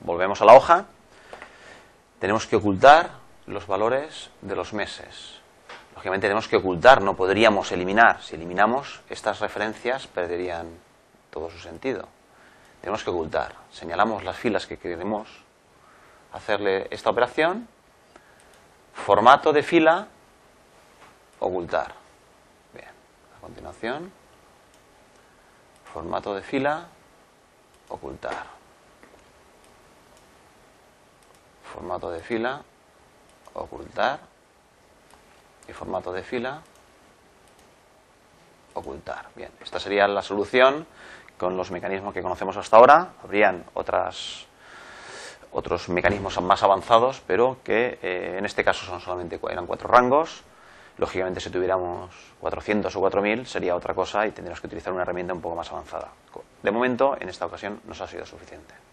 volvemos a la hoja, tenemos que ocultar los valores de los meses. Lógicamente tenemos que ocultar, no podríamos eliminar. Si eliminamos, estas referencias perderían todo su sentido. Tenemos que ocultar. Señalamos las filas que queremos hacerle esta operación. Formato de fila, ocultar. Bien, a continuación, formato de fila, ocultar. Formato de fila, ocultar. Y formato de fila, ocultar. Bien, esta sería la solución con los mecanismos que conocemos hasta ahora. Habrían otras, otros mecanismos más avanzados, pero que eh, en este caso son solamente eran cuatro rangos. Lógicamente, si tuviéramos 400 o 4000 sería otra cosa y tendríamos que utilizar una herramienta un poco más avanzada. De momento, en esta ocasión, nos ha sido suficiente.